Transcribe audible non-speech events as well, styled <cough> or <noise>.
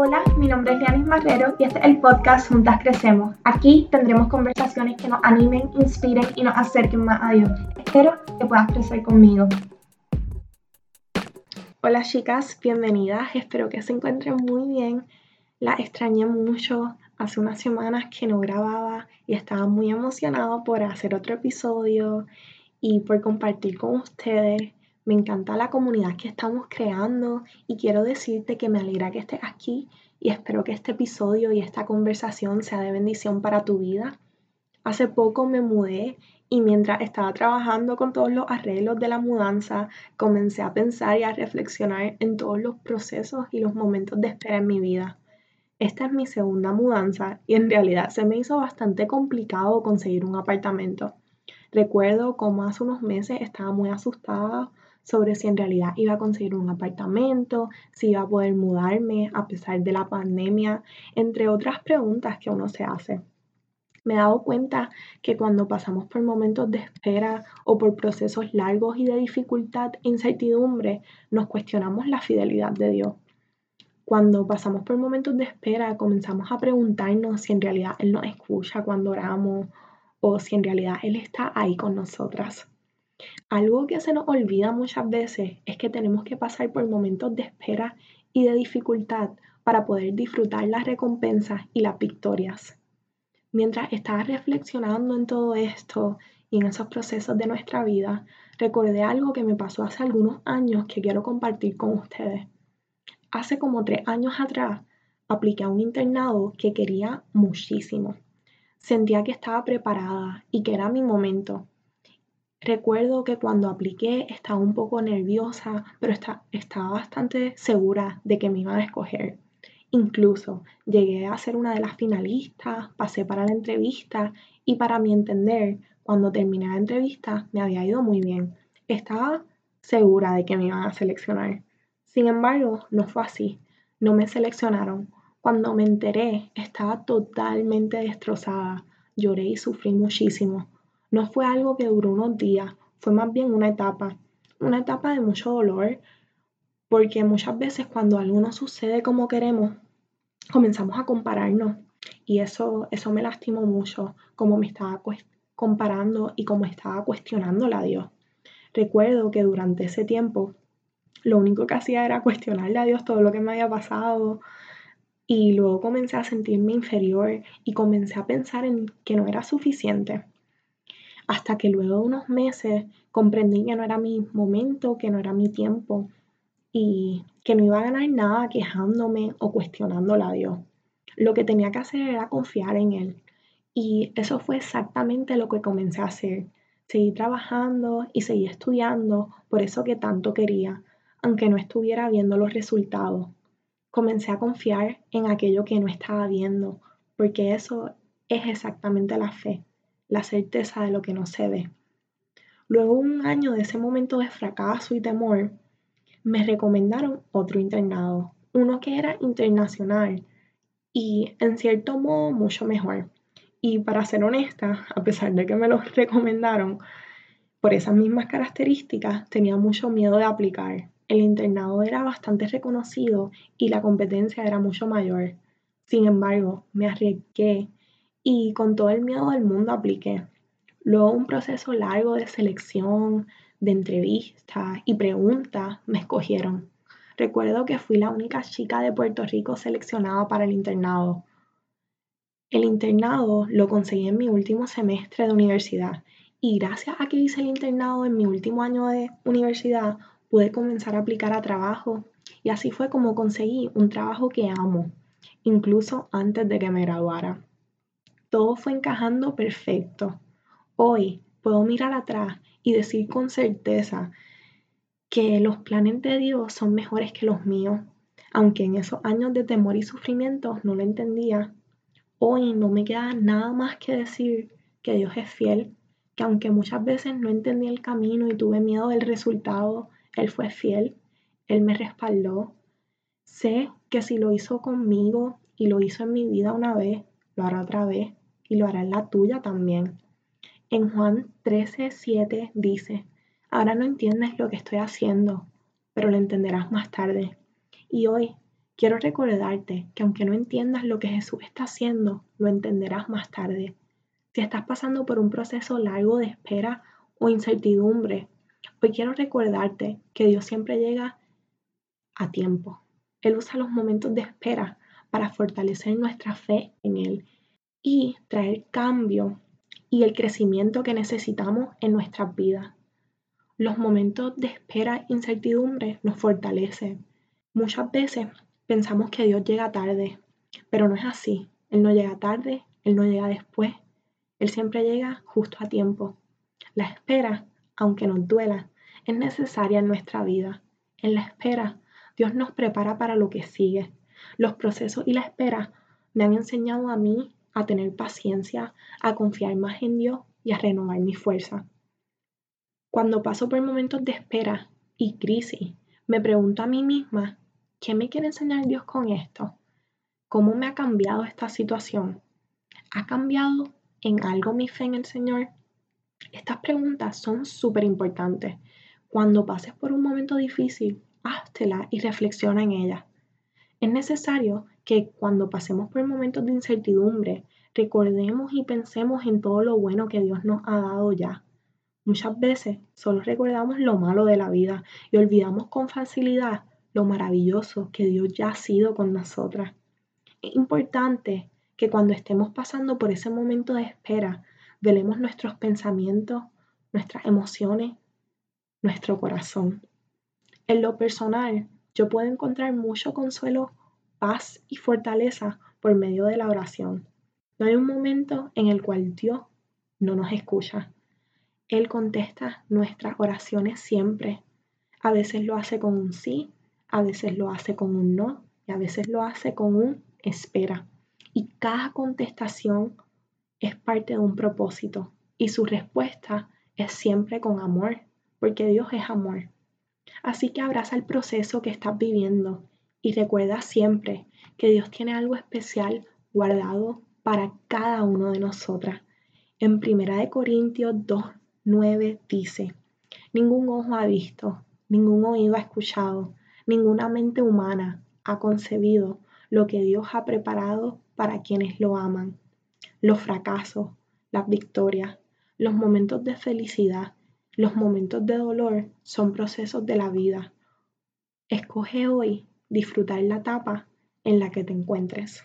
Hola, mi nombre es Lianis Marrero y este es el podcast Juntas Crecemos. Aquí tendremos conversaciones que nos animen, inspiren y nos acerquen más a Dios. Espero que puedas crecer conmigo. Hola chicas, bienvenidas. Espero que se encuentren muy bien. La extrañé mucho. Hace unas semanas que no grababa y estaba muy emocionada por hacer otro episodio y por compartir con ustedes. Me encanta la comunidad que estamos creando y quiero decirte que me alegra que estés aquí y espero que este episodio y esta conversación sea de bendición para tu vida. Hace poco me mudé y mientras estaba trabajando con todos los arreglos de la mudanza, comencé a pensar y a reflexionar en todos los procesos y los momentos de espera en mi vida. Esta es mi segunda mudanza y en realidad se me hizo bastante complicado conseguir un apartamento. Recuerdo como hace unos meses estaba muy asustada sobre si en realidad iba a conseguir un apartamento, si iba a poder mudarme a pesar de la pandemia, entre otras preguntas que uno se hace. Me he dado cuenta que cuando pasamos por momentos de espera o por procesos largos y de dificultad e incertidumbre, nos cuestionamos la fidelidad de Dios. Cuando pasamos por momentos de espera, comenzamos a preguntarnos si en realidad Él nos escucha cuando oramos o si en realidad Él está ahí con nosotras. Algo que se nos olvida muchas veces es que tenemos que pasar por momentos de espera y de dificultad para poder disfrutar las recompensas y las victorias. Mientras estaba reflexionando en todo esto y en esos procesos de nuestra vida, recordé algo que me pasó hace algunos años que quiero compartir con ustedes. Hace como tres años atrás apliqué a un internado que quería muchísimo. Sentía que estaba preparada y que era mi momento Recuerdo que cuando apliqué estaba un poco nerviosa, pero estaba bastante segura de que me iban a escoger. Incluso llegué a ser una de las finalistas, pasé para la entrevista y para mi entender, cuando terminé la entrevista me había ido muy bien. Estaba segura de que me iban a seleccionar. Sin embargo, no fue así. No me seleccionaron. Cuando me enteré, estaba totalmente destrozada. Lloré y sufrí muchísimo. No fue algo que duró unos días, fue más bien una etapa, una etapa de mucho dolor, porque muchas veces cuando algo no sucede como queremos, comenzamos a compararnos y eso, eso me lastimó mucho, como me estaba comparando y como estaba cuestionándole a Dios. Recuerdo que durante ese tiempo lo único que hacía era cuestionarle a Dios todo lo que me había pasado y luego comencé a sentirme inferior y comencé a pensar en que no era suficiente hasta que luego de unos meses comprendí que no era mi momento, que no era mi tiempo y que no iba a ganar nada quejándome o cuestionándola a Dios. Lo que tenía que hacer era confiar en Él. Y eso fue exactamente lo que comencé a hacer. Seguí trabajando y seguí estudiando por eso que tanto quería, aunque no estuviera viendo los resultados. Comencé a confiar en aquello que no estaba viendo, porque eso es exactamente la fe la certeza de lo que no se ve. Luego un año de ese momento de fracaso y temor, me recomendaron otro internado, uno que era internacional y en cierto modo mucho mejor. Y para ser honesta, a pesar de que me lo <laughs> recomendaron, por esas mismas características tenía mucho miedo de aplicar. El internado era bastante reconocido y la competencia era mucho mayor. Sin embargo, me arriesgué y con todo el miedo del mundo apliqué. Luego un proceso largo de selección, de entrevistas y preguntas me escogieron. Recuerdo que fui la única chica de Puerto Rico seleccionada para el internado. El internado lo conseguí en mi último semestre de universidad y gracias a que hice el internado en mi último año de universidad pude comenzar a aplicar a trabajo y así fue como conseguí un trabajo que amo, incluso antes de que me graduara todo fue encajando perfecto. Hoy puedo mirar atrás y decir con certeza que los planes de Dios son mejores que los míos, aunque en esos años de temor y sufrimiento no lo entendía. Hoy no me queda nada más que decir que Dios es fiel, que aunque muchas veces no entendí el camino y tuve miedo del resultado, Él fue fiel, Él me respaldó. Sé que si lo hizo conmigo y lo hizo en mi vida una vez, lo hará otra vez y lo hará la tuya también. En Juan 13, 7 dice, ahora no entiendes lo que estoy haciendo, pero lo entenderás más tarde. Y hoy quiero recordarte que aunque no entiendas lo que Jesús está haciendo, lo entenderás más tarde. Si estás pasando por un proceso largo de espera o incertidumbre, hoy quiero recordarte que Dios siempre llega a tiempo. Él usa los momentos de espera para fortalecer nuestra fe en Él y traer cambio y el crecimiento que necesitamos en nuestras vidas. Los momentos de espera e incertidumbre nos fortalecen. Muchas veces pensamos que Dios llega tarde, pero no es así. Él no llega tarde, Él no llega después, Él siempre llega justo a tiempo. La espera, aunque nos duela, es necesaria en nuestra vida. En la espera, Dios nos prepara para lo que sigue. Los procesos y la espera me han enseñado a mí a tener paciencia, a confiar más en Dios y a renovar mi fuerza. Cuando paso por momentos de espera y crisis, me pregunto a mí misma, ¿qué me quiere enseñar Dios con esto? ¿Cómo me ha cambiado esta situación? ¿Ha cambiado en algo mi fe en el Señor? Estas preguntas son súper importantes. Cuando pases por un momento difícil, háztela y reflexiona en ella. Es necesario que cuando pasemos por momentos de incertidumbre, recordemos y pensemos en todo lo bueno que Dios nos ha dado ya. Muchas veces solo recordamos lo malo de la vida y olvidamos con facilidad lo maravilloso que Dios ya ha sido con nosotras. Es importante que cuando estemos pasando por ese momento de espera, velemos nuestros pensamientos, nuestras emociones, nuestro corazón. En lo personal, yo puedo encontrar mucho consuelo, paz y fortaleza por medio de la oración. No hay un momento en el cual Dios no nos escucha. Él contesta nuestras oraciones siempre. A veces lo hace con un sí, a veces lo hace con un no y a veces lo hace con un espera. Y cada contestación es parte de un propósito y su respuesta es siempre con amor, porque Dios es amor. Así que abraza el proceso que estás viviendo y recuerda siempre que Dios tiene algo especial guardado para cada uno de nosotras. En 1 Corintios 2, 9 dice, ningún ojo ha visto, ningún oído ha escuchado, ninguna mente humana ha concebido lo que Dios ha preparado para quienes lo aman. Los fracasos, las victorias, los momentos de felicidad, los momentos de dolor son procesos de la vida. Escoge hoy disfrutar la etapa en la que te encuentres.